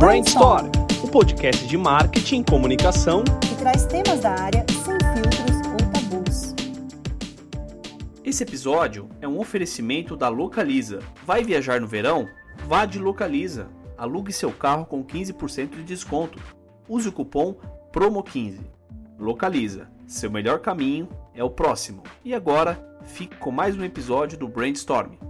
Brainstorm, o podcast de marketing e comunicação que traz temas da área sem filtros ou tabus. Esse episódio é um oferecimento da Localiza. Vai viajar no verão? Vá de Localiza. Alugue seu carro com 15% de desconto. Use o cupom PROMO15. Localiza. Seu melhor caminho é o próximo. E agora, fique com mais um episódio do Brainstorm.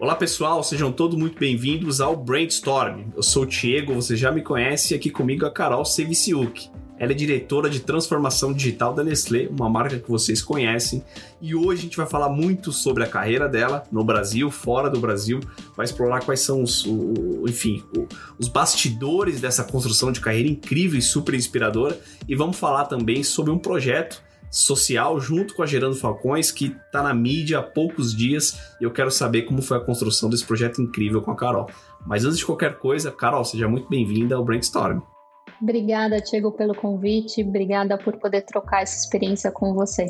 Olá pessoal, sejam todos muito bem-vindos ao Brainstorm. Eu sou o Diego, você já me conhece, e aqui comigo a Carol Seviciuk. Ela é diretora de transformação digital da Nestlé, uma marca que vocês conhecem, e hoje a gente vai falar muito sobre a carreira dela no Brasil, fora do Brasil, vai explorar quais são os, o, enfim, o, os bastidores dessa construção de carreira incrível e super inspiradora, e vamos falar também sobre um projeto social junto com a Gerando Falcões, que está na mídia há poucos dias e eu quero saber como foi a construção desse projeto incrível com a Carol. Mas antes de qualquer coisa, Carol, seja muito bem-vinda ao Brainstorm. Obrigada, Diego, pelo convite. Obrigada por poder trocar essa experiência com você,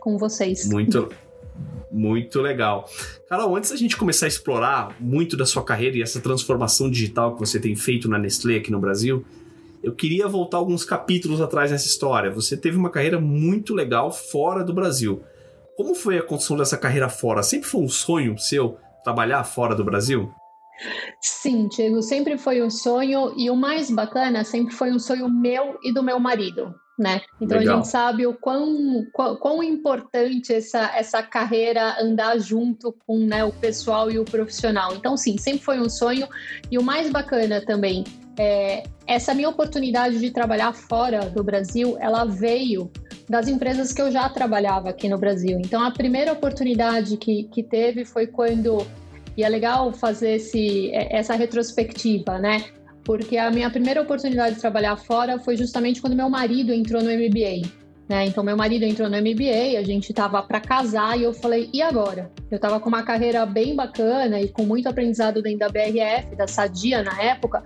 com vocês. Muito, muito legal. Carol, antes da gente começar a explorar muito da sua carreira e essa transformação digital que você tem feito na Nestlé aqui no Brasil, eu queria voltar alguns capítulos atrás nessa história. Você teve uma carreira muito legal fora do Brasil. Como foi a construção dessa carreira fora? Sempre foi um sonho seu trabalhar fora do Brasil? Sim, Diego, sempre foi um sonho e o mais bacana sempre foi um sonho meu e do meu marido, né? Então Legal. a gente sabe o quão, quão, quão, importante essa, essa carreira andar junto com né, o pessoal e o profissional. Então sim, sempre foi um sonho e o mais bacana também é, essa minha oportunidade de trabalhar fora do Brasil, ela veio das empresas que eu já trabalhava aqui no Brasil. Então, a primeira oportunidade que, que teve foi quando. E é legal fazer esse, é, essa retrospectiva, né? Porque a minha primeira oportunidade de trabalhar fora foi justamente quando meu marido entrou no MBA. Né? Então, meu marido entrou no MBA, a gente estava para casar e eu falei, e agora? Eu estava com uma carreira bem bacana e com muito aprendizado dentro da BRF, da Sadia na época.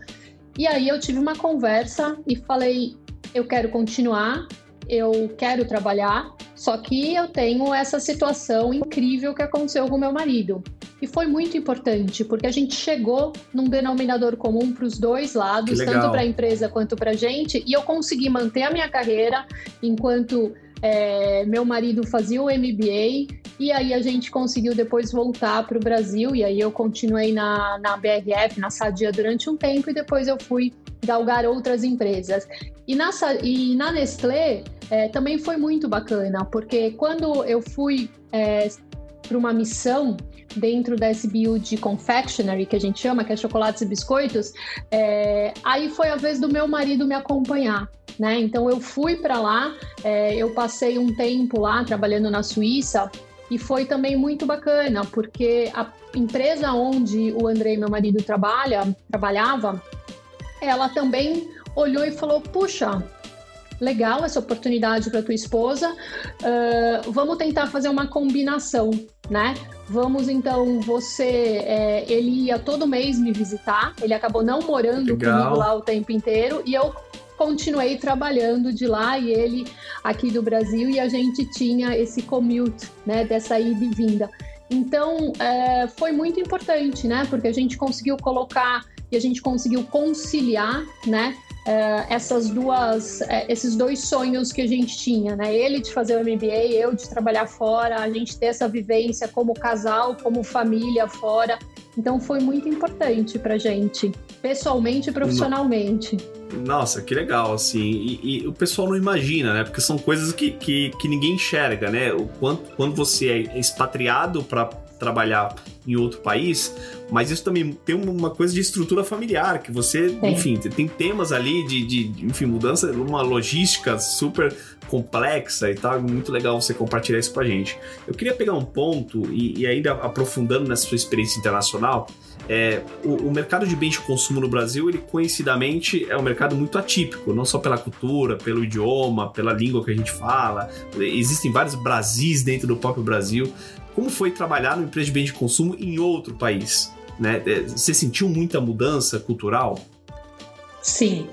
E aí eu tive uma conversa e falei: eu quero continuar, eu quero trabalhar, só que eu tenho essa situação incrível que aconteceu com meu marido. E foi muito importante, porque a gente chegou num denominador comum para os dois lados, tanto para a empresa quanto para a gente, e eu consegui manter a minha carreira enquanto é, meu marido fazia o MBA e aí a gente conseguiu depois voltar para o Brasil e aí eu continuei na, na BRF, na Sadia durante um tempo e depois eu fui galgar outras empresas. E na, e na Nestlé é, também foi muito bacana, porque quando eu fui é, para uma missão dentro da SBU de confectionery, que a gente chama, que é chocolates e biscoitos, é, aí foi a vez do meu marido me acompanhar. Né? Então eu fui para lá, é, eu passei um tempo lá trabalhando na Suíça e foi também muito bacana, porque a empresa onde o André, meu marido, trabalha, trabalhava, ela também olhou e falou: puxa, legal essa oportunidade para tua esposa, uh, vamos tentar fazer uma combinação, né? Vamos então, você, é, ele ia todo mês me visitar, ele acabou não morando legal. comigo lá o tempo inteiro e eu continuei trabalhando de lá e ele aqui do Brasil e a gente tinha esse commute, né, dessa ida e vinda. Então, é, foi muito importante, né, porque a gente conseguiu colocar e a gente conseguiu conciliar, né, é, essas duas, é, esses dois sonhos que a gente tinha, né, ele de fazer o MBA, eu de trabalhar fora, a gente ter essa vivência como casal, como família fora. Então, foi muito importante para gente, pessoalmente e profissionalmente. Nossa, que legal, assim. E, e, o pessoal não imagina, né? Porque são coisas que, que, que ninguém enxerga, né? O quanto, quando você é expatriado para trabalhar em outro país, mas isso também tem uma coisa de estrutura familiar, que você, Sim. enfim, tem temas ali de, de, enfim, mudança, uma logística super complexa e tal, é muito legal você compartilhar isso com a gente. Eu queria pegar um ponto e, e ainda aprofundando nessa sua experiência internacional, é, o, o, mercado de bens de consumo no Brasil, ele conhecidamente é um mercado muito atípico, não só pela cultura, pelo idioma, pela língua que a gente fala. Existem vários Brasis dentro do próprio Brasil. Como foi trabalhar numa empresa de bens de consumo em outro país? Né? É, você sentiu muita mudança cultural? Sim,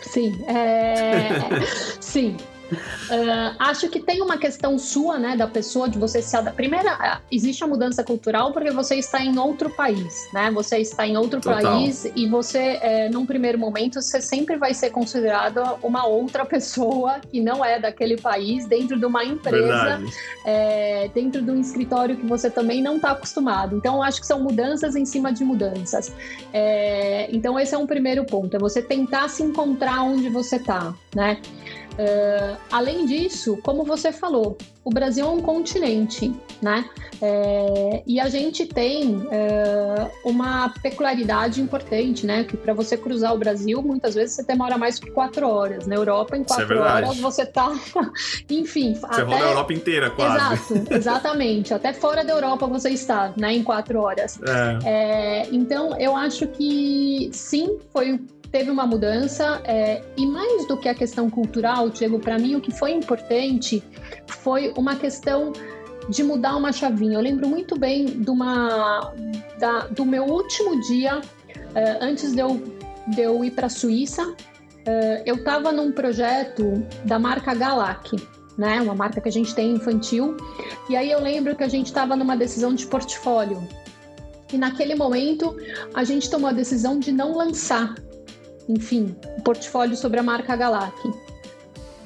sim. É... sim, Uh, acho que tem uma questão sua, né, da pessoa, de você se adaptar. Primeira, existe a mudança cultural porque você está em outro país, né? Você está em outro Total. país e você, é, num primeiro momento, você sempre vai ser considerado uma outra pessoa que não é daquele país dentro de uma empresa, é, dentro de um escritório que você também não está acostumado. Então, acho que são mudanças em cima de mudanças. É, então, esse é um primeiro ponto, é você tentar se encontrar onde você está, né? Uh, além disso, como você falou, o Brasil é um continente, né? É, e a gente tem é, uma peculiaridade importante, né? Que para você cruzar o Brasil, muitas vezes você demora mais que quatro horas. Na Europa, em é quatro é horas, você tá. Enfim. Você até... rola a Europa inteira, quase. Exato, exatamente. até fora da Europa você está, né? Em quatro horas. É. é então, eu acho que sim, foi teve uma mudança é, e mais do que a questão cultural, Diego, para mim o que foi importante foi uma questão de mudar uma chavinha. Eu lembro muito bem de uma, da, do meu último dia é, antes de eu, de eu ir para a Suíça. É, eu estava num projeto da marca Galac, né, uma marca que a gente tem infantil. E aí eu lembro que a gente estava numa decisão de portfólio. E naquele momento a gente tomou a decisão de não lançar enfim, um portfólio sobre a marca Galac.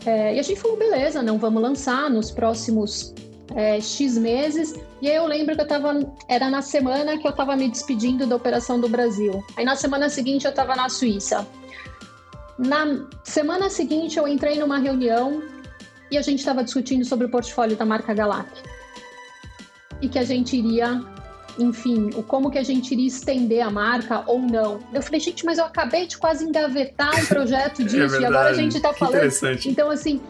É, e a gente falou, beleza, não vamos lançar nos próximos é, X meses. E aí eu lembro que eu tava. Era na semana que eu tava me despedindo da operação do Brasil. Aí na semana seguinte eu tava na Suíça. Na semana seguinte eu entrei numa reunião e a gente estava discutindo sobre o portfólio da marca Galac. E que a gente iria enfim, o como que a gente iria estender a marca ou não. Eu falei, gente, mas eu acabei de quase engavetar um projeto é disso é e agora a gente está falando. Então, assim,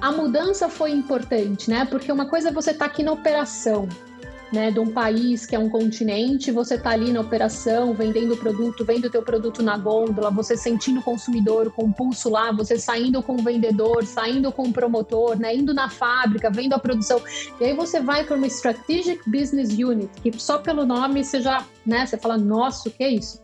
a mudança foi importante, né? Porque uma coisa é você estar tá aqui na operação, né, de um país que é um continente, você está ali na operação, vendendo o produto, vendo o teu produto na gôndola, você sentindo o consumidor com o pulso lá, você saindo com o vendedor, saindo com o promotor, né, indo na fábrica, vendo a produção. E aí você vai para uma Strategic Business Unit, que só pelo nome você já, né, você fala, nossa, o que é isso?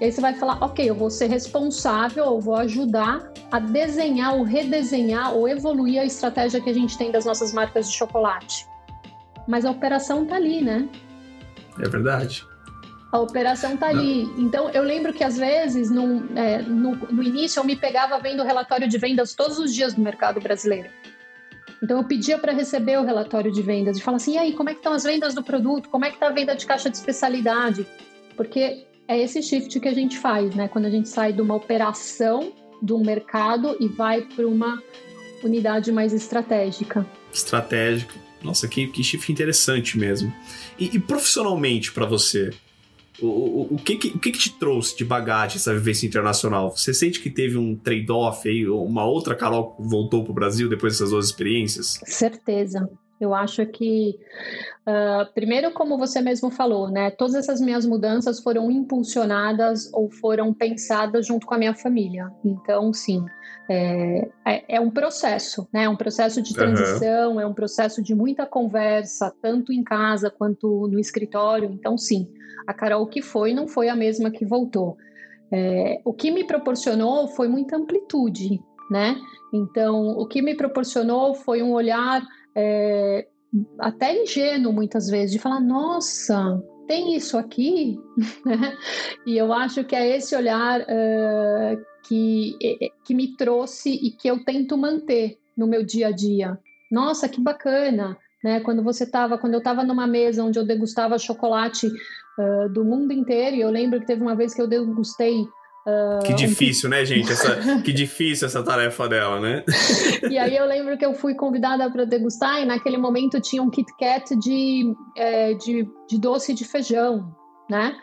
E aí você vai falar, ok, eu vou ser responsável, eu vou ajudar a desenhar ou redesenhar ou evoluir a estratégia que a gente tem das nossas marcas de chocolate mas a operação tá ali, né? É verdade. A operação tá Não. ali. Então, eu lembro que às vezes, no, é, no, no início, eu me pegava vendo o relatório de vendas todos os dias do mercado brasileiro. Então, eu pedia para receber o relatório de vendas e falar assim: e aí, como é que estão as vendas do produto? Como é que está a venda de caixa de especialidade? Porque é esse shift que a gente faz, né? Quando a gente sai de uma operação de um mercado e vai para uma unidade mais estratégica. Estratégica. Nossa, que, que shift interessante mesmo. E, e profissionalmente para você, o, o, o, que, que, o que, que te trouxe de bagagem essa vivência internacional? Você sente que teve um trade-off aí, uma outra Carol voltou para o Brasil depois dessas duas experiências? Certeza. Eu acho que, uh, primeiro, como você mesmo falou, né? Todas essas minhas mudanças foram impulsionadas ou foram pensadas junto com a minha família. Então, sim, é, é, é um processo, né? É um processo de transição, uhum. é um processo de muita conversa, tanto em casa quanto no escritório. Então, sim, a Carol que foi não foi a mesma que voltou. É, o que me proporcionou foi muita amplitude, né? Então, o que me proporcionou foi um olhar é, até ingênuo muitas vezes, de falar, nossa, tem isso aqui? e eu acho que é esse olhar uh, que, que me trouxe e que eu tento manter no meu dia a dia. Nossa, que bacana! Né? Quando você estava, quando eu estava numa mesa onde eu degustava chocolate uh, do mundo inteiro, e eu lembro que teve uma vez que eu degustei Uh, que difícil, um... né, gente? Essa, que difícil essa tarefa dela, né? e aí eu lembro que eu fui convidada para degustar e naquele momento tinha um Kit Kat de, é, de, de, doce de feijão, né?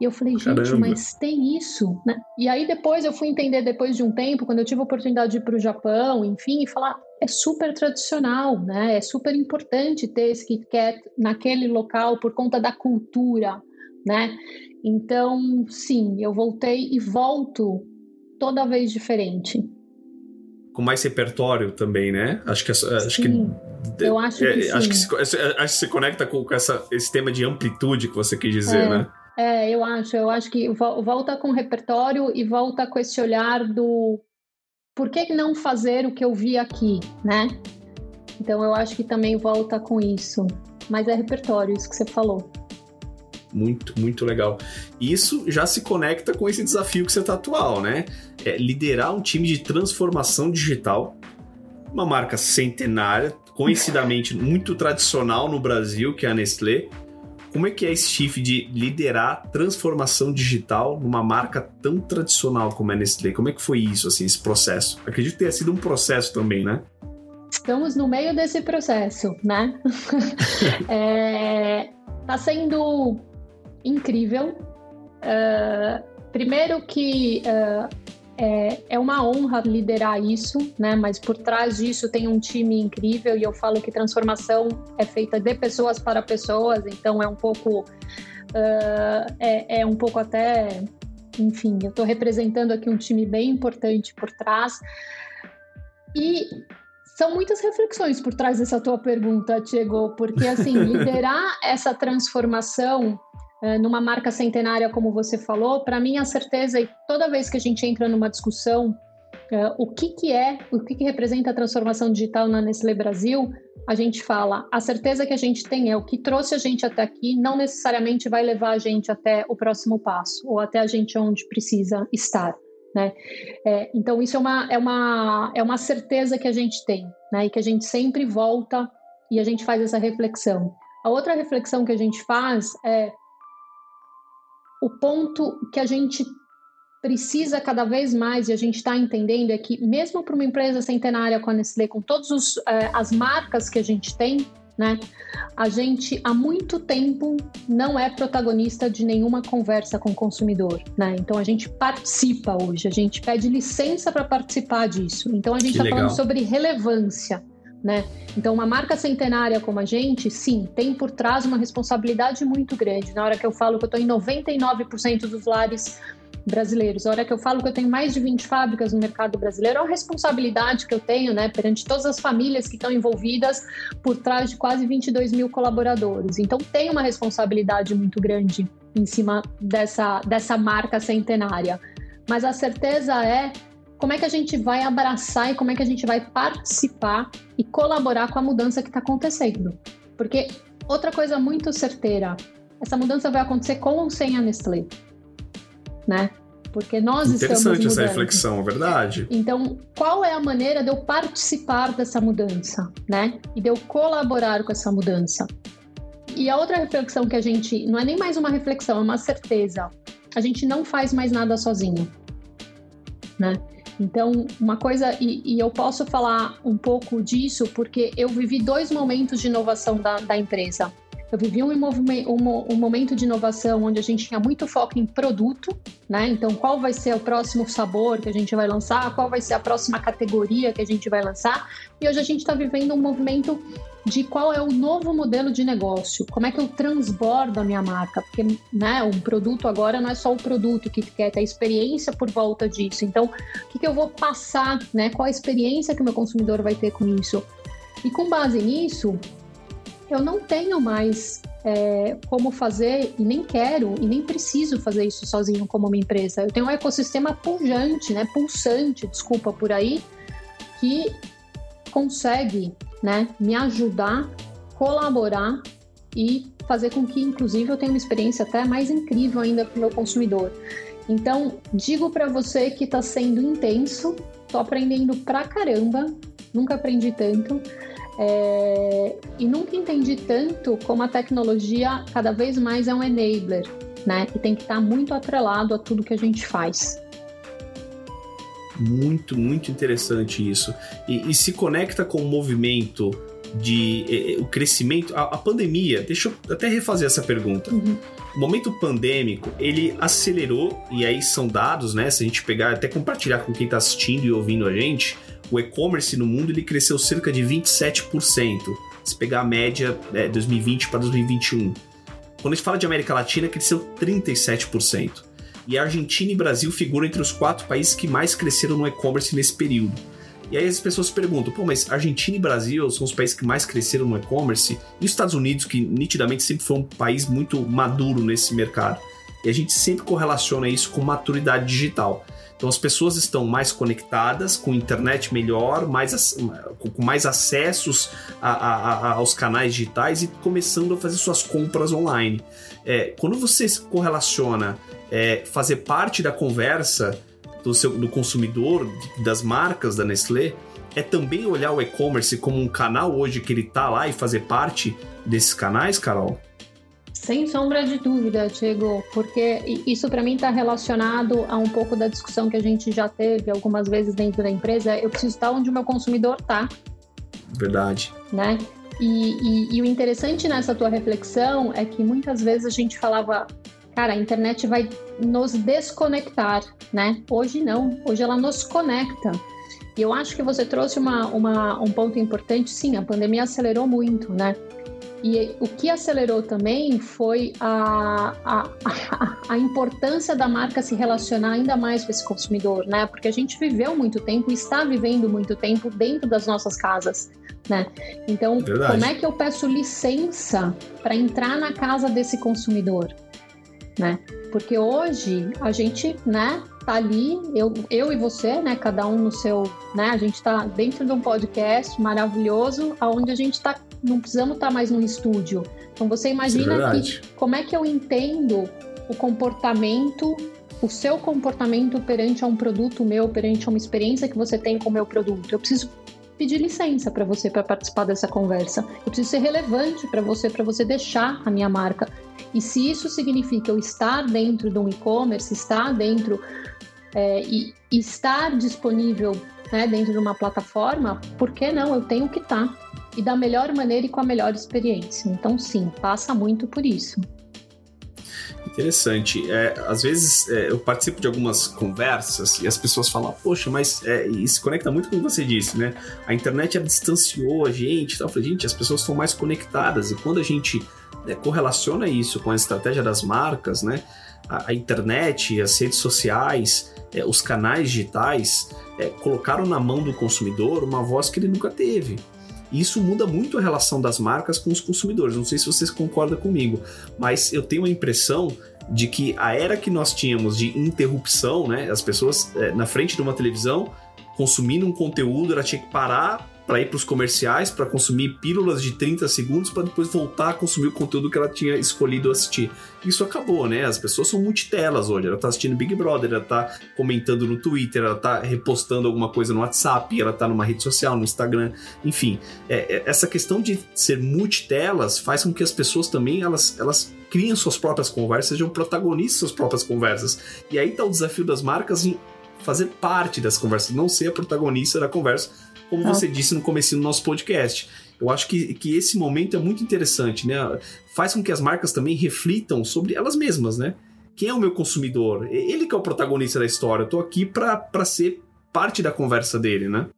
E eu falei, gente, Caramba. mas tem isso, né? E aí depois eu fui entender, depois de um tempo, quando eu tive a oportunidade de ir para o Japão, enfim, e falar, é super tradicional, né? É super importante ter esse Kit Kat naquele local por conta da cultura, né? Então, sim, eu voltei e volto toda vez diferente. Com mais repertório também, né? Acho que acho sim, que eu acho é, que acho que se, acho que se conecta com, com essa, esse tema de amplitude que você quis dizer, é, né? É, eu acho. Eu acho que volta com repertório e volta com esse olhar do por que não fazer o que eu vi aqui, né? Então eu acho que também volta com isso. Mas é repertório, isso que você falou. Muito, muito legal. Isso já se conecta com esse desafio que você está atual, né? É liderar um time de transformação digital, uma marca centenária, conhecidamente muito tradicional no Brasil, que é a Nestlé. Como é que é esse shift de liderar transformação digital numa marca tão tradicional como a Nestlé? Como é que foi isso, assim, esse processo? Acredito que tenha sido um processo também, né? Estamos no meio desse processo, né? é, tá sendo incrível. Uh, primeiro que uh, é, é, uma honra liderar isso, né? Mas por trás disso tem um time incrível e eu falo que transformação é feita de pessoas para pessoas, então é um pouco uh, é, é, um pouco até, enfim, eu estou representando aqui um time bem importante por trás e são muitas reflexões por trás dessa tua pergunta, Diego, porque assim liderar essa transformação numa marca centenária, como você falou, para mim a certeza, e toda vez que a gente entra numa discussão, uh, o que, que é, o que, que representa a transformação digital na Nestlé Brasil, a gente fala, a certeza que a gente tem é o que trouxe a gente até aqui, não necessariamente vai levar a gente até o próximo passo, ou até a gente onde precisa estar. Né? É, então, isso é uma, é, uma, é uma certeza que a gente tem, né? e que a gente sempre volta e a gente faz essa reflexão. A outra reflexão que a gente faz é o ponto que a gente precisa cada vez mais, e a gente está entendendo, é que mesmo para uma empresa centenária com a Nestlé, com todas eh, as marcas que a gente tem, né, a gente há muito tempo não é protagonista de nenhuma conversa com o consumidor. Né? Então a gente participa hoje, a gente pede licença para participar disso. Então a gente está falando sobre relevância né? Então, uma marca centenária como a gente, sim, tem por trás uma responsabilidade muito grande. Na hora que eu falo que eu estou em 99% dos lares brasileiros, na hora que eu falo que eu tenho mais de 20 fábricas no mercado brasileiro, é uma responsabilidade que eu tenho, né, perante todas as famílias que estão envolvidas por trás de quase 22 mil colaboradores. Então, tem uma responsabilidade muito grande em cima dessa, dessa marca centenária. Mas a certeza é como é que a gente vai abraçar e como é que a gente vai participar e colaborar com a mudança que está acontecendo. Porque outra coisa muito certeira, essa mudança vai acontecer com ou sem a Nestlé, né? Porque nós estamos Interessante essa reflexão, é verdade. Então, qual é a maneira de eu participar dessa mudança, né? E de eu colaborar com essa mudança? E a outra reflexão que a gente, não é nem mais uma reflexão, é uma certeza. A gente não faz mais nada sozinho, né? Então, uma coisa, e, e, eu posso falar um pouco disso porque eu vivi dois momentos de inovação da, da empresa. Eu vivi um, um, um, momento de inovação onde a gente tinha muito foco em produto, né? Então, qual vai ser o próximo sabor que a gente vai lançar, qual vai ser a próxima categoria que a gente vai lançar. E hoje a gente está vivendo um movimento de qual é o novo modelo de negócio, como é que eu transbordo a minha marca, porque né, um produto agora não é só o produto que quer ter a experiência por volta disso. Então, o que, que eu vou passar, né? Qual a experiência que o meu consumidor vai ter com isso? E com base nisso, eu não tenho mais é, como fazer e nem quero e nem preciso fazer isso sozinho como uma empresa. Eu tenho um ecossistema pujante, né, pulsante, desculpa por aí, que consegue, né, me ajudar, colaborar e fazer com que, inclusive, eu tenha uma experiência até mais incrível ainda para o meu consumidor. Então, digo para você que está sendo intenso, tô aprendendo pra caramba, nunca aprendi tanto. É, e nunca entendi tanto como a tecnologia cada vez mais é um enabler, né? E tem que estar muito atrelado a tudo que a gente faz. Muito, muito interessante isso. E, e se conecta com o movimento de o crescimento, a, a, pandemia, deixa eu até refazer essa pergunta. Uhum. O momento pandêmico, ele acelerou, e aí são dados, né? Se a gente pegar, até compartilhar com quem está assistindo e ouvindo a gente, o e-commerce no mundo ele cresceu cerca de 27%. Se pegar a média é, 2020 para 2021. Quando a gente fala de América Latina, cresceu 37%. E a Argentina e Brasil figuram entre os quatro países que mais cresceram no e-commerce nesse período. E aí as pessoas se perguntam, pô, mas Argentina e Brasil são os países que mais cresceram no e-commerce, e os Estados Unidos, que nitidamente sempre foi um país muito maduro nesse mercado. E a gente sempre correlaciona isso com maturidade digital. Então as pessoas estão mais conectadas, com internet melhor, mais, com mais acessos a, a, a, aos canais digitais e começando a fazer suas compras online. É, quando você correlaciona é, fazer parte da conversa do, seu, do consumidor, das marcas da Nestlé, é também olhar o e-commerce como um canal hoje que ele está lá e fazer parte desses canais, Carol? Sem sombra de dúvida, Diego, porque isso para mim está relacionado a um pouco da discussão que a gente já teve algumas vezes dentro da empresa. Eu preciso estar onde o meu consumidor está. Verdade. Né? E, e, e, o interessante nessa tua reflexão é que muitas vezes a gente falava, cara, a internet vai nos desconectar, né? Hoje não, hoje ela nos conecta. E eu acho que você trouxe uma, uma, um ponto importante, sim, a pandemia acelerou muito, né? E o que acelerou também foi a, a, a, importância da marca se relacionar ainda mais com esse consumidor, né? Porque a gente viveu muito tempo e está vivendo muito tempo dentro das nossas casas, né? Então, Verdade. como é que eu peço licença para entrar na casa desse consumidor, né? Porque hoje a gente, né, tá ali, eu, eu e você, né, cada um no seu, né, a gente tá dentro de um podcast maravilhoso, aonde a gente tá não precisamos estar mais no estúdio. Então você imagina é que como é que eu entendo o comportamento, o seu comportamento perante a um produto meu, perante a uma experiência que você tem com o meu produto. Eu preciso pedir licença para você para participar dessa conversa. Eu preciso ser relevante para você, para você deixar a minha marca. E se isso significa eu estar dentro de um e-commerce, estar dentro é, e estar disponível né, dentro de uma plataforma, por que não? Eu tenho que estar. E da melhor maneira e com a melhor experiência. Então, sim, passa muito por isso. Interessante. É, às vezes é, eu participo de algumas conversas e as pessoas falam, poxa, mas é, isso conecta muito com o que você disse, né? A internet distanciou a gente. Então, eu falei, gente, as pessoas estão mais conectadas e quando a gente né, correlaciona isso com a estratégia das marcas, né? A, a internet, as redes sociais, é, os canais digitais é, colocaram na mão do consumidor uma voz que ele nunca teve. Isso muda muito a relação das marcas com os consumidores. Não sei se vocês concordam comigo, mas eu tenho a impressão de que a era que nós tínhamos de interrupção, né, as pessoas é, na frente de uma televisão consumindo um conteúdo, ela tinha que parar para ir para os comerciais, para consumir pílulas de 30 segundos, para depois voltar a consumir o conteúdo que ela tinha escolhido assistir. Isso acabou, né? As pessoas são multitelas hoje. Ela está assistindo Big Brother, ela está comentando no Twitter, ela está repostando alguma coisa no WhatsApp, ela está numa rede social, no Instagram, enfim. É, é, essa questão de ser multitelas faz com que as pessoas também elas, elas criem suas próprias conversas, sejam protagonistas suas próprias conversas. E aí está o desafio das marcas em fazer parte das conversas, não ser a protagonista da conversa, como ah. você disse no começo do nosso podcast. Eu acho que, que esse momento é muito interessante, né? Faz com que as marcas também reflitam sobre elas mesmas, né? Quem é o meu consumidor? Ele que é o protagonista da história. Eu tô aqui para ser parte da conversa dele, né?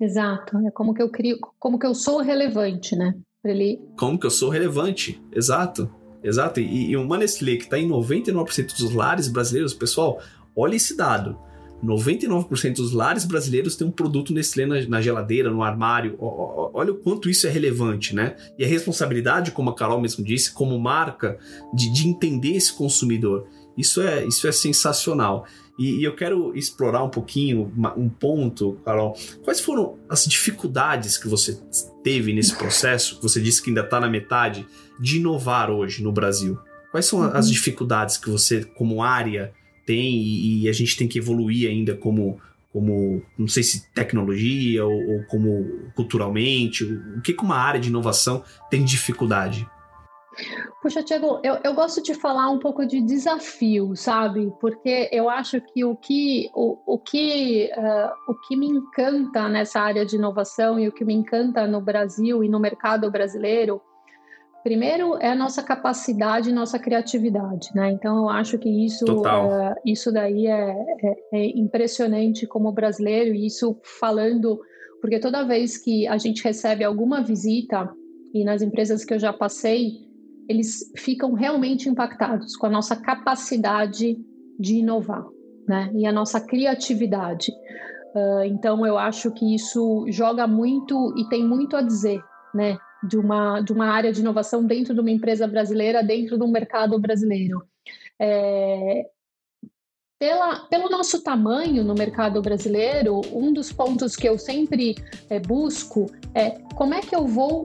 Exato. É como que eu crio, como que eu sou relevante, né? Ele... Como que eu sou relevante, exato. Exato. E, e uma Nestlé que está em 99% dos lares brasileiros, pessoal, olha esse dado. 99% dos lares brasileiros têm um produto Nestlé na, na geladeira, no armário. O, olha o quanto isso é relevante, né? E a responsabilidade, como a Carol mesmo disse, como marca, de, de entender esse consumidor. Isso é, isso é sensacional. E, e, eu quero explorar um pouquinho um ponto, Carol. Quais foram as dificuldades que você teve nesse processo? Você disse que ainda está na metade de inovar hoje no Brasil. Quais são as uhum. dificuldades que você, como área, tem e, e, a gente tem que evoluir ainda como, como não sei se tecnologia ou, ou como culturalmente? O que, que uma área de inovação tem dificuldade? Puxa, Tiago, eu, eu gosto de falar um pouco de desafio, sabe? Porque eu acho que o que, o, o, que, uh, o que me encanta nessa área de inovação e o que me encanta no Brasil e no mercado brasileiro Primeiro é a nossa capacidade, nossa criatividade, né? Então eu acho que isso, é, isso daí é, é, é, impressionante como brasileiro e isso falando, porque toda vez que a gente recebe alguma visita e nas empresas que eu já passei, eles ficam realmente impactados com a nossa capacidade de inovar, né? E a nossa criatividade. Uh, então eu acho que isso joga muito e tem muito a dizer, né? De uma, de uma área de inovação dentro de uma empresa brasileira, dentro do mercado brasileiro. É, pela, pelo nosso tamanho no mercado brasileiro, um dos pontos que eu sempre é, busco é como é que eu vou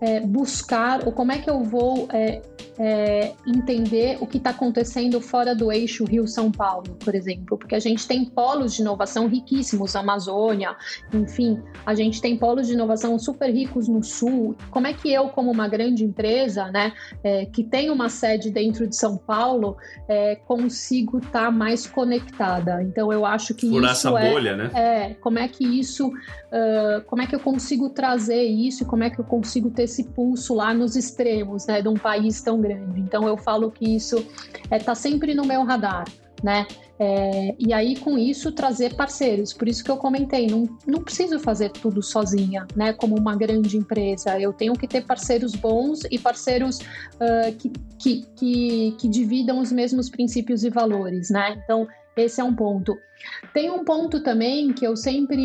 é, buscar ou como é que eu vou é, é, entender o que está acontecendo fora do eixo Rio-São Paulo, por exemplo, porque a gente tem polos de inovação riquíssimos, Amazônia, enfim, a gente tem polos de inovação super ricos no Sul. Como é que eu, como uma grande empresa, né, é, que tem uma sede dentro de São Paulo, é, consigo estar tá mais conectada? Então, eu acho que Por isso essa é, bolha, né? É, como é que isso, uh, como é que eu consigo trazer isso e como é que eu consigo ter esse pulso lá nos extremos, né, de um país tão grande. Então eu falo que isso está é, tá sempre no meu radar, né? É, e aí, com isso, trazer parceiros. Por isso que eu comentei, não, não preciso fazer tudo sozinha, né? Como uma grande empresa. Eu tenho que ter parceiros bons e parceiros uh, que, que, que, que dividam os mesmos princípios e valores, né? Então, esse é um ponto. Tem um ponto também que eu sempre...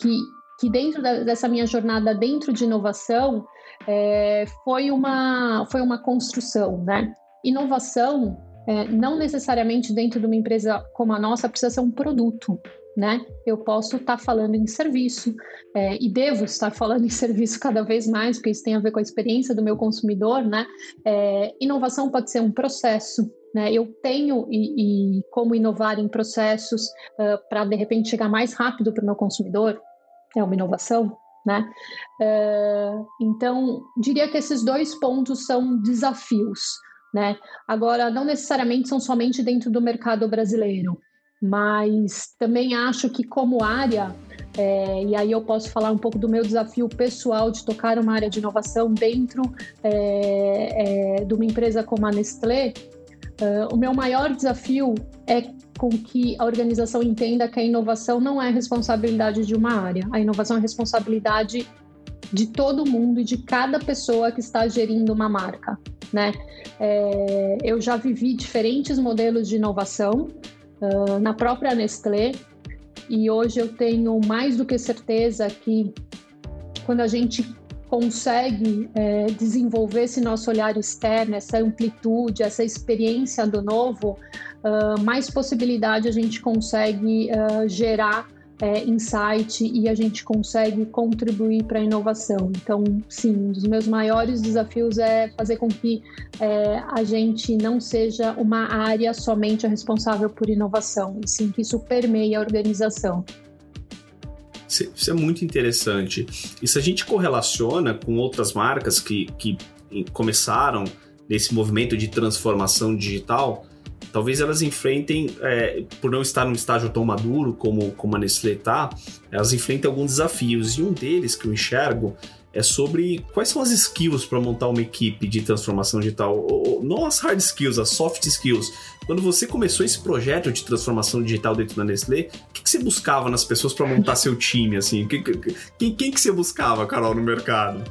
que, que dentro da, dessa minha jornada dentro de inovação, é, foi, uma, foi uma construção, né? Inovação, é, não necessariamente dentro de uma empresa como a nossa, precisa ser um produto, né? Eu posso estar tá falando em serviço é, e devo estar falando em serviço cada vez mais, porque isso tem a ver com a experiência do meu consumidor, né? É, inovação pode ser um processo, né? Eu tenho e, e como inovar em processos uh, para de repente chegar mais rápido para o meu consumidor, é uma inovação, né? Uh, então, diria que esses dois pontos são desafios, né? Agora, não necessariamente são somente dentro do mercado brasileiro, mas também acho que como área, é, e aí eu posso falar um pouco do meu desafio pessoal de tocar uma área de inovação dentro é, é, de uma empresa como a Nestlé, Uh, o meu maior desafio é com que a organização entenda que a inovação não é responsabilidade de uma área, a inovação é responsabilidade de todo mundo e de cada pessoa que está gerindo uma marca, né? É, eu já vivi diferentes modelos de inovação uh, na própria Nestlé e hoje eu tenho mais do que certeza que quando a gente consegue é, desenvolver esse nosso olhar externo, essa amplitude, essa experiência do novo, uh, mais possibilidade a gente consegue uh, gerar é, insight e a gente consegue contribuir para a inovação. Então, sim, um dos meus maiores desafios é fazer com que é, a gente não seja uma área somente responsável por inovação, e sim que isso permeie a organização. Isso é muito interessante. E se a gente correlaciona com outras marcas que, que começaram nesse movimento de transformação digital, talvez elas enfrentem, é, por não estar num estágio tão maduro como, como a Nestlé está, elas enfrentam alguns desafios. E um deles que eu enxergo é sobre quais são as skills para montar uma equipe de transformação digital. Não as hard skills, as soft skills. Quando você começou esse projeto de transformação digital dentro da Nestlé, o que, que você buscava nas pessoas para montar seu time? Assim, quem, quem, quem que você buscava, Carol, no mercado?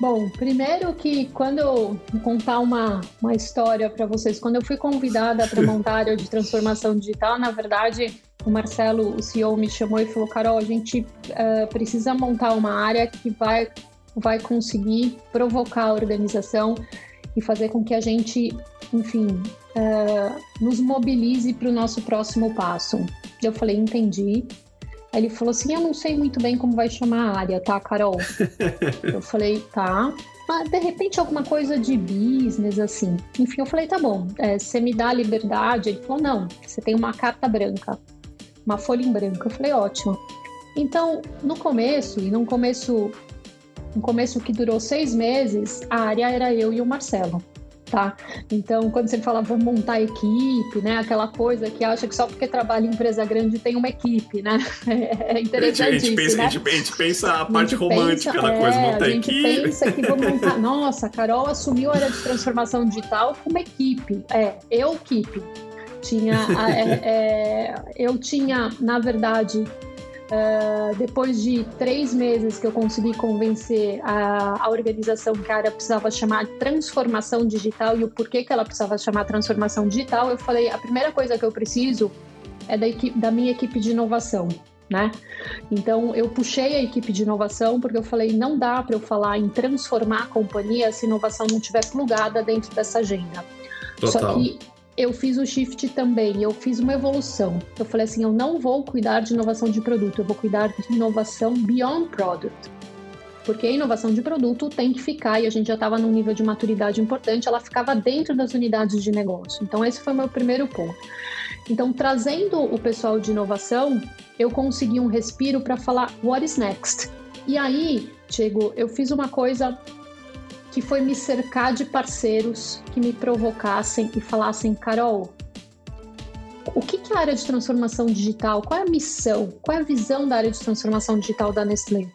Bom, primeiro que quando eu vou contar uma, uma história para vocês, quando eu fui convidada para montar a área de transformação digital, na verdade o Marcelo, o CEO, me chamou e falou: Carol, a gente uh, precisa montar uma área que vai, vai conseguir provocar a organização e fazer com que a gente, enfim, uh, nos mobilize para o nosso próximo passo. Eu falei: entendi. Aí ele falou assim: Eu não sei muito bem como vai chamar a área, tá, Carol? eu falei: Tá. Mas de repente alguma coisa de business, assim. Enfim, eu falei: Tá bom, é, você me dá a liberdade? Ele falou: Não, você tem uma carta branca uma folha em branco. Eu falei, ótimo. Então, no começo, e num começo, um começo que durou seis meses, a área era eu e o Marcelo. Tá? Então, quando você fala vamos montar equipe, né? Aquela coisa que acha que só porque trabalha em empresa grande tem uma equipe, né? É interessante. A gente, pensa, né? a, gente, a gente pensa a, a parte romântica pensa, da é, coisa, montar a gente equipe. pensa que vamos montar. Nossa, a Carol assumiu a área de transformação digital com uma equipe. É, eu equipe. Tinha, é, é, eu tinha, na verdade, uh, depois de três meses que eu consegui convencer a, a organização que a área precisava chamar transformação digital e o porquê que ela precisava chamar transformação digital, eu falei, a primeira coisa que eu preciso é da, equipe, da minha equipe de inovação. Né? Então eu puxei a equipe de inovação porque eu falei não dá para eu falar em transformar a companhia se a inovação não estiver plugada dentro dessa agenda. Total. Só que eu fiz o shift também, eu fiz uma evolução. Eu falei assim, eu não vou cuidar de inovação de produto, eu vou cuidar de inovação beyond product. Porque a inovação de produto tem que ficar, e a gente já estava num nível de maturidade importante, ela ficava dentro das unidades de negócio. Então, esse foi o meu primeiro ponto. Então, trazendo o pessoal de inovação, eu consegui um respiro para falar what is next. E aí, Diego, eu fiz uma coisa que foi me cercar de parceiros que me provocassem e falassem, Carol, o que, é a área de transformação digital? Qual é a missão? Qual é a visão da área de transformação digital da Nestlé?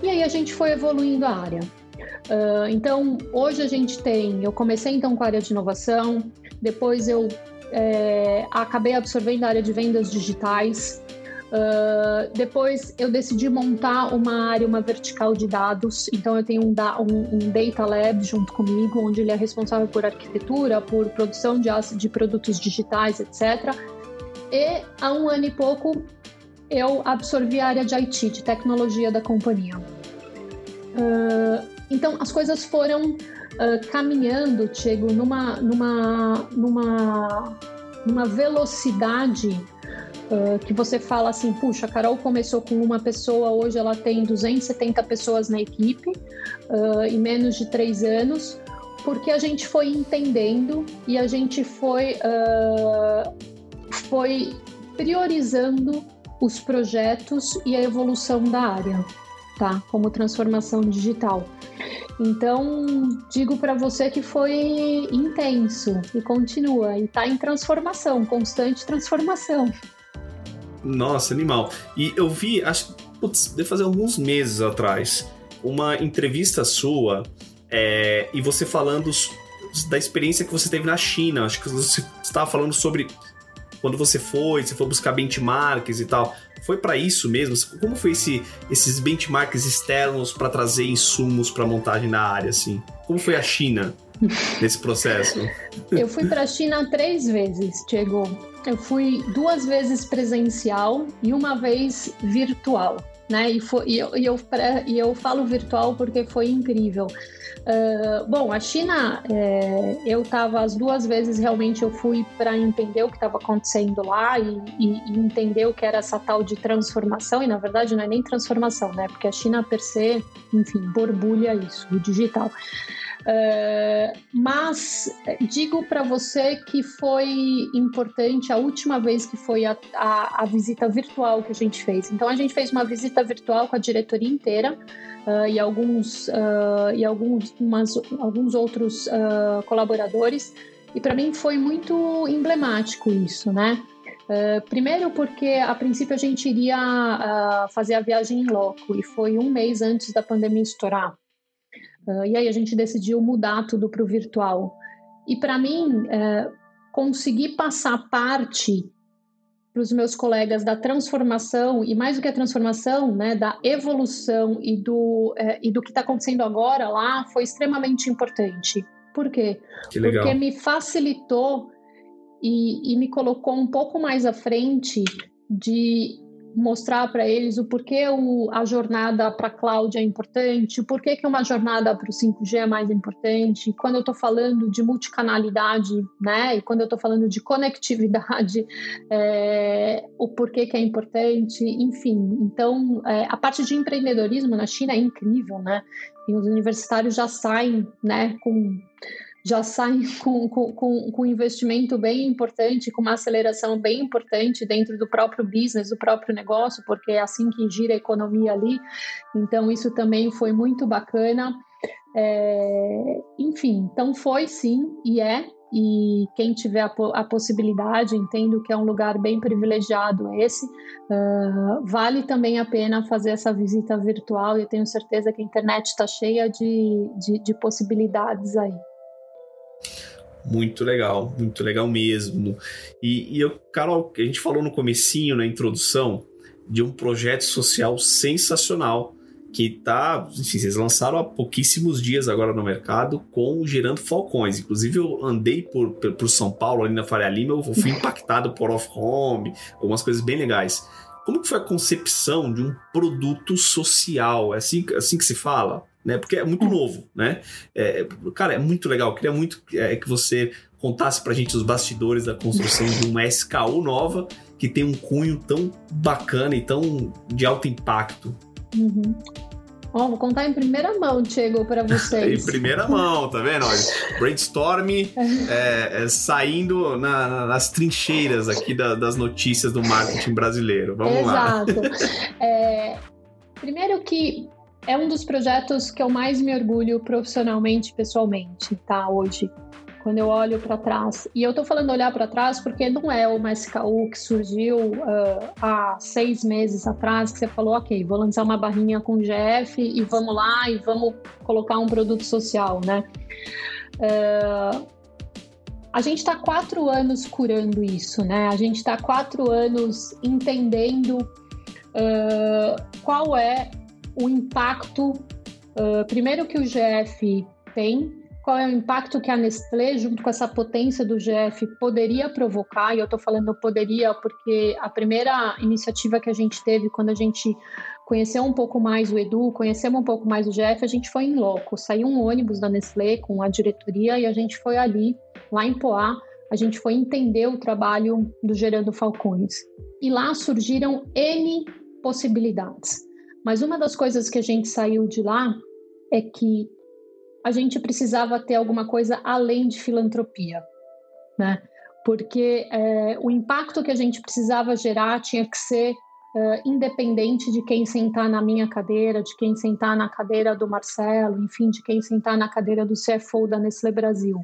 E aí a gente foi evoluindo a área. Uh, então, hoje a gente tem, eu comecei então com a área de inovação, depois eu é, acabei absorvendo a área de vendas digitais, Uh, depois eu decidi montar uma área, uma vertical de dados. Então eu tenho um, um, um, Data Lab junto comigo, onde ele é responsável por arquitetura, por produção de, de produtos digitais, etc. E há um ano e pouco eu absorvi a área de IT, de tecnologia da companhia. Uh, então as coisas foram uh, caminhando, Chego, numa, numa, numa, numa velocidade Uh, que você fala assim, puxa, a Carol começou com uma pessoa, hoje ela tem 270 pessoas na equipe uh, em menos de três anos, porque a gente foi entendendo e a gente foi, uh, foi priorizando os projetos e a evolução da área, tá? Como transformação digital. Então, digo para você que foi intenso e continua, e está em transformação, constante transformação. Nossa, animal. E eu vi, acho, putz, deve fazer alguns meses atrás, uma entrevista sua é, e você falando da experiência que você teve na China. Acho que você estava falando sobre quando você foi, você foi buscar benchmarks e tal. Foi para isso mesmo? Como foi esse, esses benchmarks externos para trazer insumos para montagem na área assim? Como foi a China nesse processo? Eu fui para a China três vezes, Diego. Eu fui duas vezes presencial e uma vez virtual. Né? E, foi, e, eu, e, eu, e eu falo virtual porque foi incrível. Uh, bom, a China, é, eu estava as duas vezes realmente eu fui para entender o que estava acontecendo lá e, e, e, entender o que era essa tal de transformação. E na verdade não é nem transformação, né? Porque a China per se, enfim, borbulha isso, o digital. Uh, mas digo para você que foi importante a última vez que foi a, a, a, visita virtual que a gente fez. Então a gente fez uma visita virtual com a diretoria inteira uh, e alguns uh, e alguns, umas, alguns outros colaboradores. E para mim foi muito emblemático isso, né? Uh, primeiro porque a princípio a gente iria uh, fazer a viagem em loco e foi um mês antes da pandemia estourar. Uh, e aí a gente decidiu mudar tudo para o virtual. E para mim, uh, conseguir passar parte para os meus colegas da transformação e mais do que a transformação, né, da evolução e do uh, e do que está acontecendo agora lá foi extremamente importante. Por quê? Porque me facilitou e, e me colocou um pouco mais à frente de mostrar para eles o porquê o, a jornada para a cloud é importante, o porquê que uma jornada para o 5G é mais importante. Quando eu estou falando de multicanalidade, né, e quando eu estou falando de conectividade, é, o porquê que é importante, enfim. Então, é, a parte de empreendedorismo na China é incrível, né? E os universitários já saem, né, com já saem com, com, com, um investimento bem importante, com uma aceleração bem importante dentro do próprio business, do próprio negócio, porque é assim que gira a economia ali. Então, isso também foi muito bacana. É, enfim, então foi sim e é. E quem tiver a, a, possibilidade, entendo que é um lugar bem privilegiado esse, uh, vale também a pena fazer essa visita virtual eu tenho certeza que a internet está cheia de, de, de possibilidades aí. Muito legal, muito legal mesmo. E, e eu, Carol, a gente falou no comecinho, na introdução, de um projeto social sensacional que tá, enfim, vocês lançaram há pouquíssimos dias agora no mercado com o Gerando Falcões. Inclusive eu andei por, por São Paulo, ali na Faria Lima, eu fui impactado por off-home, algumas coisas bem legais. Como que foi a concepção de um produto social? É assim, assim que se fala? Né? Porque é muito novo, né? É, cara, é muito legal. Eu queria muito é, que você contasse pra gente os bastidores da construção de uma SKU nova que tem um cunho tão bacana e tão de alto impacto. Uhum. Ó, vou contar em primeira mão, Diego, para vocês. em primeira mão, tá vendo? Olha, brainstorm é, é, saindo na, na, nas trincheiras aqui da, das notícias do marketing brasileiro. Vamos Exato. lá. É, primeiro que é um dos projetos que eu mais me orgulho profissionalmente, pessoalmente, tá? Hoje quando eu olho para trás. E eu estou falando olhar para trás porque não é uma SKU que surgiu uh, há seis meses atrás que você falou, ok, vou lançar uma barrinha com GF e vamos lá e vamos colocar um produto social, né? Uh, a gente está quatro anos curando isso, né? A gente está quatro anos entendendo uh, qual é o impacto, primeiro que o GF tem qual é o impacto que a Nestlé, junto com essa potência do GF, poderia provocar. E eu estou falando poderia porque a primeira iniciativa que a gente teve quando a gente conheceu um pouco mais o Edu, conhecemos um pouco mais o GF, a gente foi em loco. Saiu um ônibus da Nestlé com a diretoria e a gente foi ali, lá em Poá, a gente foi entender o trabalho do Gerando Falcões. E lá surgiram N possibilidades. Mas uma das coisas que a gente saiu de lá é que a gente precisava ter alguma coisa além de filantropia, né? Porque é, o impacto que a gente precisava gerar tinha que ser é, independente de quem sentar na minha cadeira, de quem sentar na cadeira do Marcelo, enfim, de quem sentar na cadeira do CFO da Nestlé Brasil.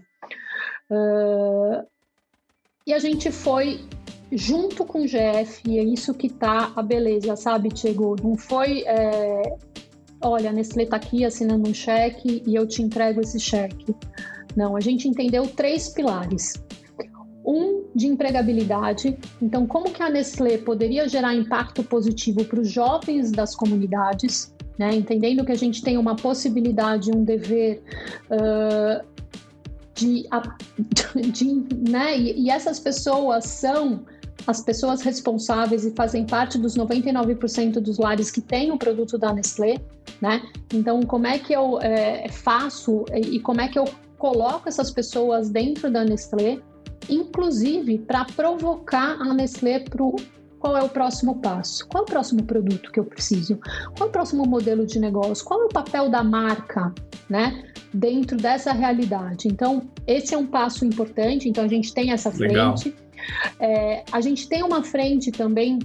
É, e a gente foi junto com o GF, e é isso que tá a beleza, sabe, Diego? Não foi é, olha, a Nestlé está aqui assinando um cheque e eu te entrego esse cheque. Não, a gente entendeu três pilares. Um de empregabilidade, então como que a Nestlé poderia gerar impacto positivo para os jovens das comunidades, né? entendendo que a gente tem uma possibilidade, um dever uh, de, de né? E, e essas pessoas são as pessoas responsáveis e fazem parte dos 99% dos lares que têm o produto da Nestlé, né? Então, como é que eu é, faço e como é que eu coloco essas pessoas dentro da Nestlé, inclusive para provocar a Nestlé para qual é o próximo passo? Qual é o próximo produto que eu preciso? Qual é o próximo modelo de negócio? Qual é o papel da marca, né? Dentro dessa realidade. Então, esse é um passo importante. Então, a gente tem essa frente. Legal. É, a gente tem uma frente também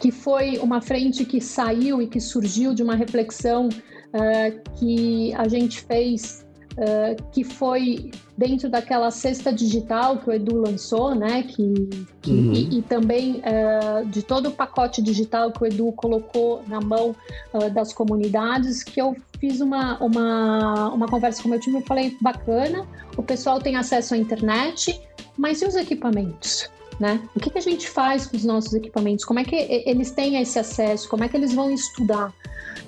que foi uma frente que saiu e que surgiu de uma reflexão uh, que a gente fez Uh, que foi dentro daquela cesta digital que o Edu lançou, né? Que, que uhum. e, e, também uh, de todo o pacote digital que o Edu colocou na mão uh, das comunidades, que eu fiz uma, uma, uma conversa com o meu time e falei, bacana, o pessoal tem acesso à internet, mas e os equipamentos? Né? O que, que a gente faz com os nossos equipamentos? Como é que eles têm esse acesso? Como é que eles vão estudar?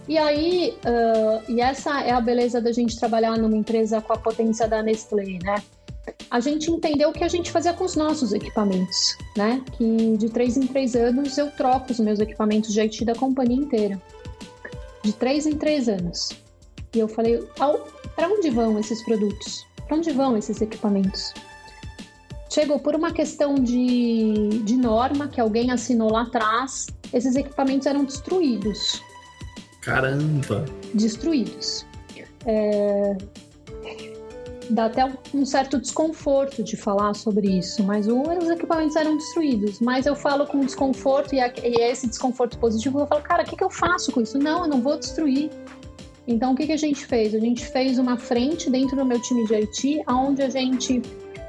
E aí, uh, e essa é a beleza da gente trabalhar numa empresa com a potência da Nestlé, né? A gente entendeu o que a gente fazia com os nossos equipamentos, né? Que de três em três anos eu troco os meus equipamentos de IT da companhia inteira. De três em três anos. E eu falei, para onde vão esses produtos? Para onde vão esses equipamentos? Chegou por uma questão de, de norma que alguém assinou lá atrás, esses equipamentos eram destruídos. Caramba! Destruídos. É... Dá até um certo desconforto de falar sobre isso, mas os equipamentos eram destruídos. Mas eu falo com desconforto e, é esse desconforto positivo, eu falo, cara, o que, que eu faço com isso? Não, eu não vou destruir. Então, o que, que a gente fez? A gente fez uma frente dentro do meu time de IT, onde a gente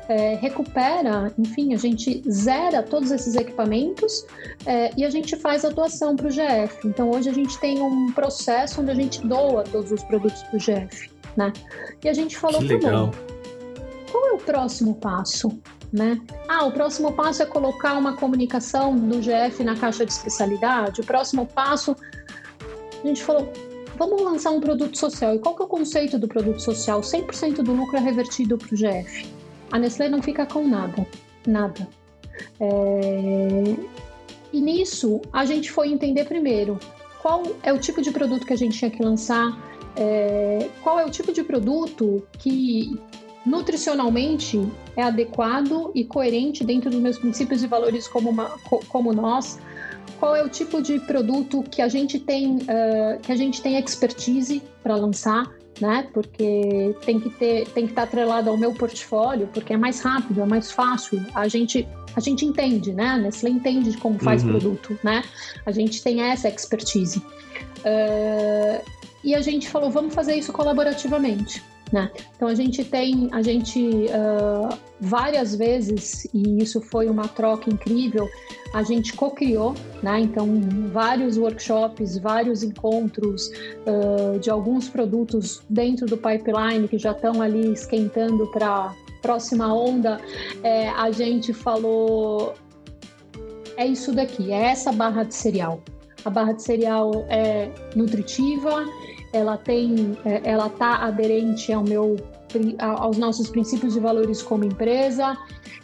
é, recupera, enfim, a gente zera todos esses equipamentos é, e a gente faz a doação para o GF. Então hoje a gente tem um processo onde a gente doa todos os produtos para o GF, né? E a gente falou, que legal. qual é o próximo passo? Né? Ah, o próximo passo é colocar uma comunicação do GF na caixa de especialidade. O próximo passo, a gente falou, vamos lançar um produto social. E qual que é o conceito do produto social? 100% do lucro é revertido para o GF a Nestlé não fica com nada, nada. É... e nisso a gente foi entender primeiro qual é o tipo de produto que a gente tinha que lançar, é, qual é o tipo de produto que nutricionalmente é adequado e coerente dentro dos meus princípios e valores como, uma, como nós, qual é o tipo de produto que a gente tem, uh, que a gente tem expertise para lançar, né? Porque tem que ter, tem que estar atrelado ao meu portfólio, porque é mais rápido, é mais fácil. A gente, a gente entende, né? A Nestlé entende de como faz uhum. produto, né? A gente tem essa expertise. Uh, e a gente falou, vamos fazer isso colaborativamente. Né? Então a gente tem, a gente uh, várias vezes, e isso foi uma troca incrível, a gente co-criou, né? Então vários workshops, vários encontros uh, de alguns produtos dentro do pipeline que já estão ali esquentando para próxima onda, é, a gente falou é isso daqui, é essa barra de cereal. A barra de cereal é nutritiva, ela tem, é, ela está aderente ao meu, aos nossos princípios e valores como empresa.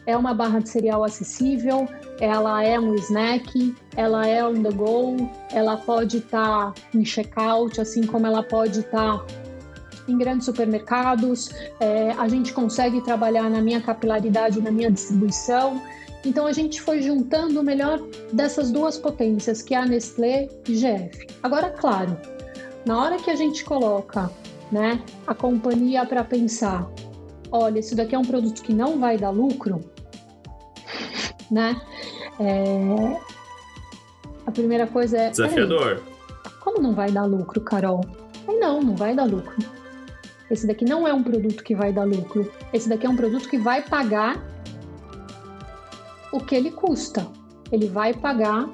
É uma barra de cereal acessível, ela é um snack, ela é on the go, ela pode estar tá em checkout, assim como ela pode estar tá em grandes supermercados. É, a gente consegue trabalhar na minha capilaridade, na minha distribuição. Então a gente foi juntando o melhor dessas duas potências, que é a Nestlé e GF. Agora, claro, na hora que a gente coloca né, a companhia para pensar, olha, isso daqui é um produto que não vai dar lucro, né? É... A primeira coisa é. Desafiador. Como não vai dar lucro, Carol? Não, não vai dar lucro. Esse daqui não é um produto que vai dar lucro. Esse daqui é um produto que vai pagar o que ele custa. Ele vai pagar,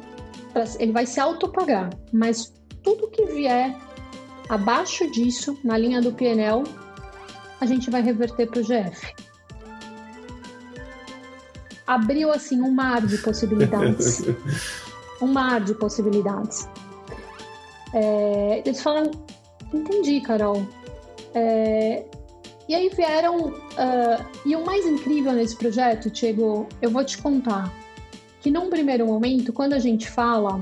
ele vai se autopagar, mas tudo que vier Abaixo disso, na linha do PNL, a gente vai reverter para o GF. Abriu assim um mar de possibilidades. um mar de possibilidades. É, eles falam, entendi, Carol. É, e aí vieram. Uh, e o mais incrível nesse projeto, Diego, eu vou te contar. Que num primeiro momento, quando a gente fala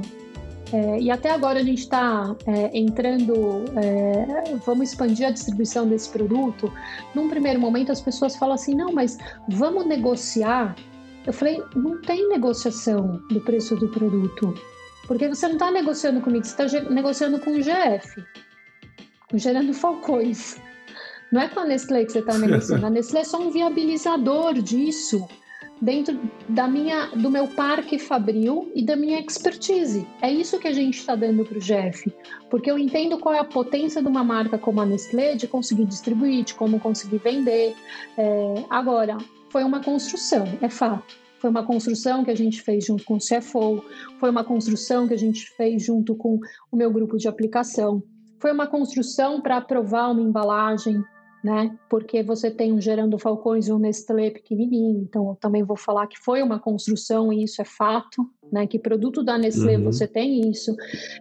é, e até agora a gente está é, entrando, é, vamos expandir a distribuição desse produto. Num primeiro momento as pessoas falam assim, não, mas vamos negociar. Eu falei, não tem negociação do preço do produto, porque você não está negociando comigo, você está negociando com o GF, com o Gerando Falcões. Não é com a Nestlé que você está negociando, a Nestlé é só um viabilizador disso dentro da minha, do meu parque fabril e da minha expertise. É isso que a gente está dando para o Jeff, porque eu entendo qual é a potência de uma marca como a Nestlé de conseguir distribuir, de como conseguir vender. É, agora, foi uma construção, é fato. Foi uma construção que a gente fez junto com o CFO, foi uma construção que a gente fez junto com o meu grupo de aplicação, foi uma construção para aprovar uma embalagem, né? Porque você tem um Gerando Falcões e um Nestlé pequenininho, então eu também vou falar que foi uma construção e isso é fato, né? Que produto da Nestlé uhum. você tem isso.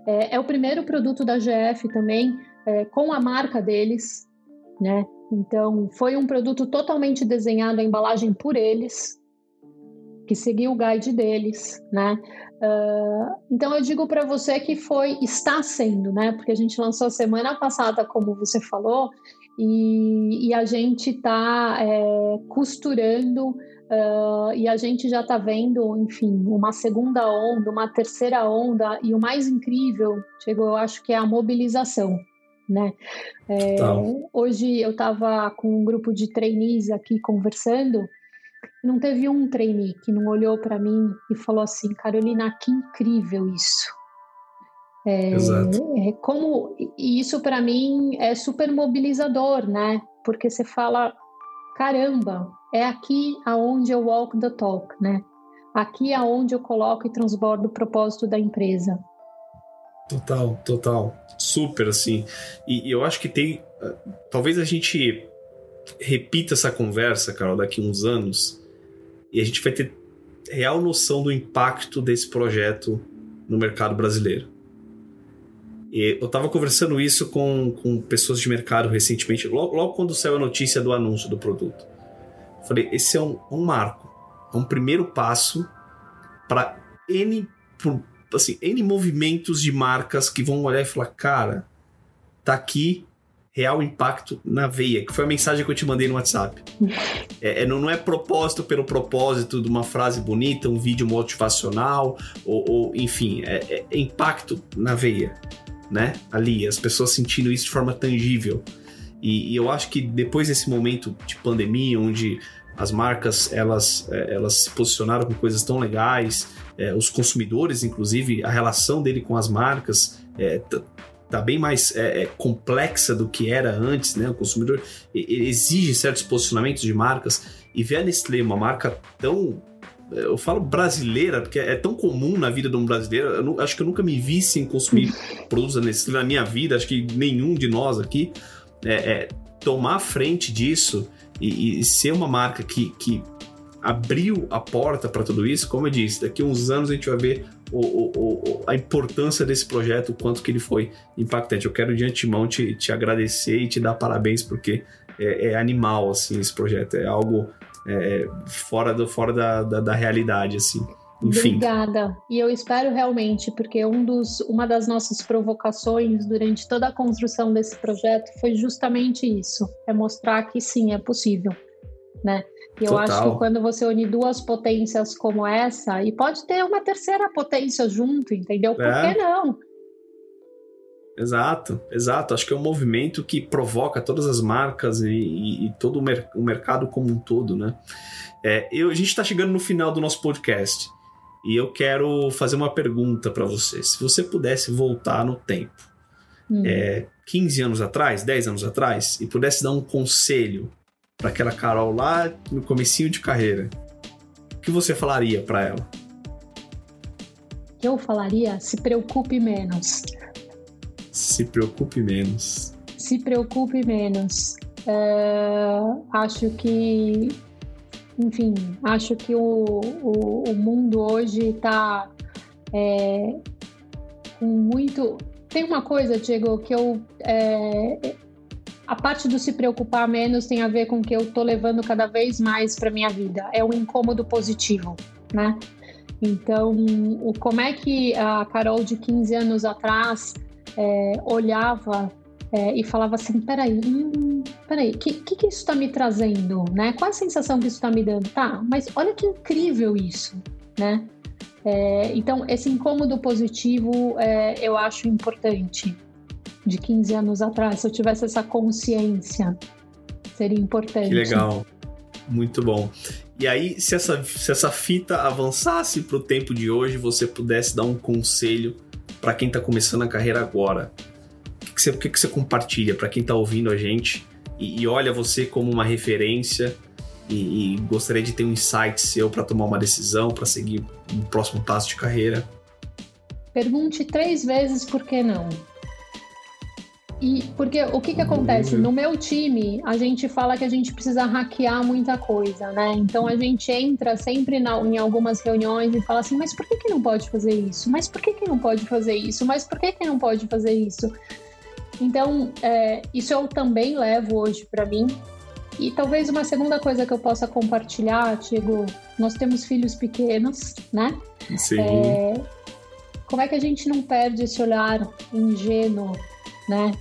É, é, o primeiro produto da GF também é, com a marca deles, né? Então foi um produto totalmente desenhado a embalagem por eles, que seguiu o guide deles, né? Uh, então eu digo para você que foi, está sendo, né? Porque a gente lançou semana passada, como você falou, e, e a gente está é, costurando uh, e a gente já está vendo, enfim, uma segunda onda, uma terceira onda e o mais incrível, chegou, eu acho que é a mobilização. Né? É, hoje eu estava com um grupo de trainees aqui conversando não teve um trainee que não olhou para mim e falou assim, Carolina, que incrível isso. É, Exato. É, como e isso para mim é super mobilizador, né? Porque você fala, caramba, é aqui aonde eu walk the talk, né? Aqui é onde eu coloco e transbordo o propósito da empresa. Total, total, super assim. E, e eu acho que tem, eh, talvez a gente repita essa conversa, Carol, daqui uns anos e a gente vai ter real noção do impacto desse projeto no mercado brasileiro. E eu estava conversando isso com, com pessoas de mercado recentemente, logo, logo, quando saiu a notícia do anúncio do produto. Falei, esse é um, um marco, é um primeiro passo para N assim, N movimentos de marcas que vão olhar e falar, cara, tá aqui real impacto na veia, que foi a mensagem que eu te mandei no WhatsApp. É, é, não é propósito pelo propósito de uma frase bonita, um vídeo motivacional, ou, ou enfim, é, é, impacto na veia, né? Ali, as pessoas sentindo isso de forma tangível. E, e, eu acho que depois desse momento de pandemia, onde as marcas elas, é, elas se posicionaram com coisas tão legais, é, os consumidores, inclusive, a relação dele com as marcas é, tá bem mais é, complexa do que era antes, né? O consumidor exige certos posicionamentos de marcas e ver a Nestlé, uma marca tão eu falo brasileira, porque é tão comum na vida de um brasileiro. Eu não, acho que eu nunca me vi sem consumir produtos da Nestlé na minha vida. Acho que nenhum de nós aqui é, é tomar frente disso e, e, ser uma marca que, que abriu a porta para tudo isso. Como eu disse, daqui a uns anos a gente vai ver o, o, o, a importância desse projeto, o quanto que ele foi impactante. Eu quero de antemão te, te agradecer e te dar parabéns, porque é, é animal, assim, esse projeto. É algo é, fora, do, fora da, da, da realidade, assim. Enfim. Obrigada. E eu espero realmente, porque um dos, uma das nossas provocações durante toda a construção desse projeto foi justamente isso: é mostrar que sim, é possível. Né? E eu Total. acho que quando você une duas potências como essa, e pode ter uma terceira potência junto, entendeu? Por é. que não? Exato, exato. Acho que é um movimento que provoca todas as marcas e, e, e todo o, mer o, mercado como um todo, né? É, eu, a gente está chegando no final do nosso podcast e eu quero fazer uma pergunta para você. Se você pudesse voltar no tempo, hum. é, 15 anos atrás, 10 anos atrás, e pudesse dar um conselho para aquela Carol lá no comecinho de carreira, o que você falaria para ela? Eu falaria: se preocupe menos. Se preocupe menos. Se preocupe menos. É, acho que, enfim, acho que o, o, o mundo hoje está é, com muito. Tem uma coisa, Diego, que eu é, a parte do se preocupar menos tem a ver com o que eu tô levando cada vez mais para minha vida. É um incômodo positivo, né? Então, o, como é que a Carol de 15 anos atrás é, olhava é, e falava assim, peraí, hum, peraí, o que, que, que, isso está me trazendo, né? Qual a sensação que isso está me dando? Tá, mas olha que incrível isso, né? É, então, esse incômodo positivo é, eu acho importante de 15 anos atrás, se eu tivesse essa consciência, seria importante. Que legal. Muito bom. E aí, se essa, se essa fita avançasse para o tempo de hoje, você pudesse dar um conselho para quem está começando a carreira agora, o que, que, você, que, que você compartilha para quem está ouvindo a gente e, e, olha você como uma referência e, e gostaria de ter um insight seu para tomar uma decisão, para seguir um próximo passo de carreira? Pergunte três vezes por que não. E porque o que que acontece? No meu time, a gente fala que a gente precisa hackear muita coisa, né? Então a gente entra sempre na, em algumas reuniões e fala assim, mas por que que não pode fazer isso? Mas por que que não pode fazer isso? Mas por que que não pode fazer isso? Então, é, isso eu também levo hoje para mim. E talvez uma segunda coisa que eu possa compartilhar, Tiago, nós temos filhos pequenos, né? Sim. É, como é que a gente não perde esse olhar ingênuo né?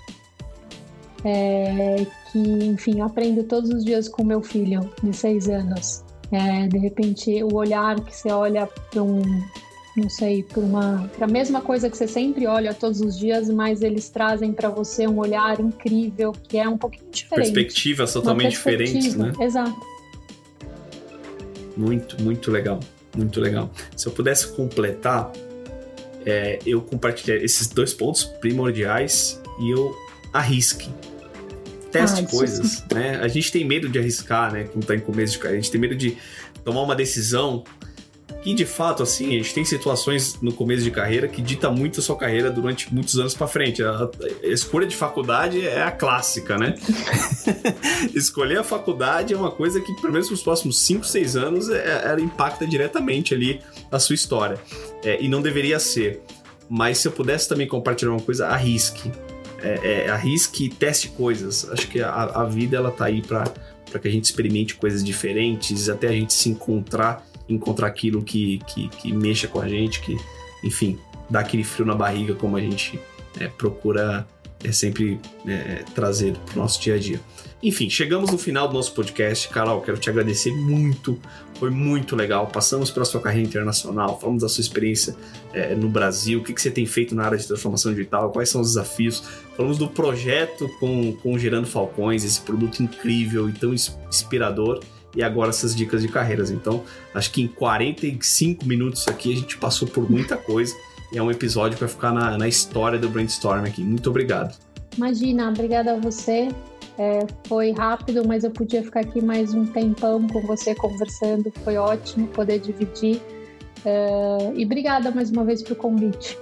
É, que, enfim, aprendo todos os dias com meu filho de seis anos. É, de repente, o olhar que você olha para um, não sei, para uma, mesma coisa que você sempre olha todos os dias, mas eles trazem para você um olhar incrível que é um pouquinho diferente. Perspectivas totalmente diferentes, né? Exato. Muito, muito legal, muito legal. Se eu pudesse completar, é, eu compartilhar esses dois pontos primordiais e eu arrisque. Teste coisas, né? A gente tem medo de arriscar, né? Quando tá em começo de carreira. A gente tem medo de tomar uma decisão que, de fato, assim, a gente tem situações no começo de carreira que dita muito a sua carreira durante muitos anos para frente. A, a, escolha de faculdade é a clássica, né? Escolher a faculdade é uma coisa que, pelo menos nos próximos 5, 6 anos, é, ela impacta diretamente ali a sua história. É, e não deveria ser. Mas se eu pudesse também compartilhar uma coisa, arrisque é, é, arrisque e teste coisas. Acho que a, a vida ela tá aí para que a gente experimente coisas diferentes, até a gente se encontrar, encontrar aquilo que, que, que mexa com a gente, que, enfim, dar aquele frio na barriga como a gente é, procura é sempre é, trazer para o nosso dia a dia. Enfim, chegamos no final do nosso podcast. Carol, quero te agradecer muito. Foi muito legal. Passamos pela sua carreira internacional, falamos da sua experiência é, no Brasil, o que, que você tem feito na área de transformação digital, quais são os desafios. Falamos do projeto com, com Gerando Falcões, esse produto incrível e tão inspirador. E agora essas dicas de carreiras. Então, acho que em 45 minutos aqui a gente passou por muita coisa. E é um episódio vai ficar na, na história do Brainstorm aqui. Muito obrigado. Imagina, obrigada a você. É, foi rápido, mas eu podia ficar aqui mais um tempão com você conversando. Foi ótimo poder dividir. É, e obrigada mais uma vez pelo convite.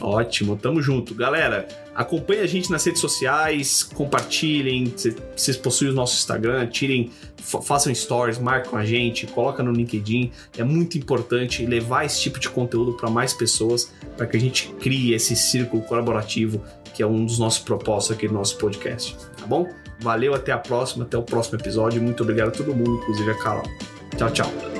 Ótimo, tamo junto. Galera, acompanhe a gente nas redes sociais, compartilhem, vocês possuem o nosso Instagram, tirem, façam stories, marcam a gente, coloca no LinkedIn. É muito importante levar esse tipo de conteúdo para mais pessoas, para que a gente crie esse círculo colaborativo que é um dos nossos propósitos aqui do nosso podcast, tá bom? Valeu, até a próxima, até o próximo episódio. Muito obrigado a todo mundo, inclusive a Carol. Tchau, tchau.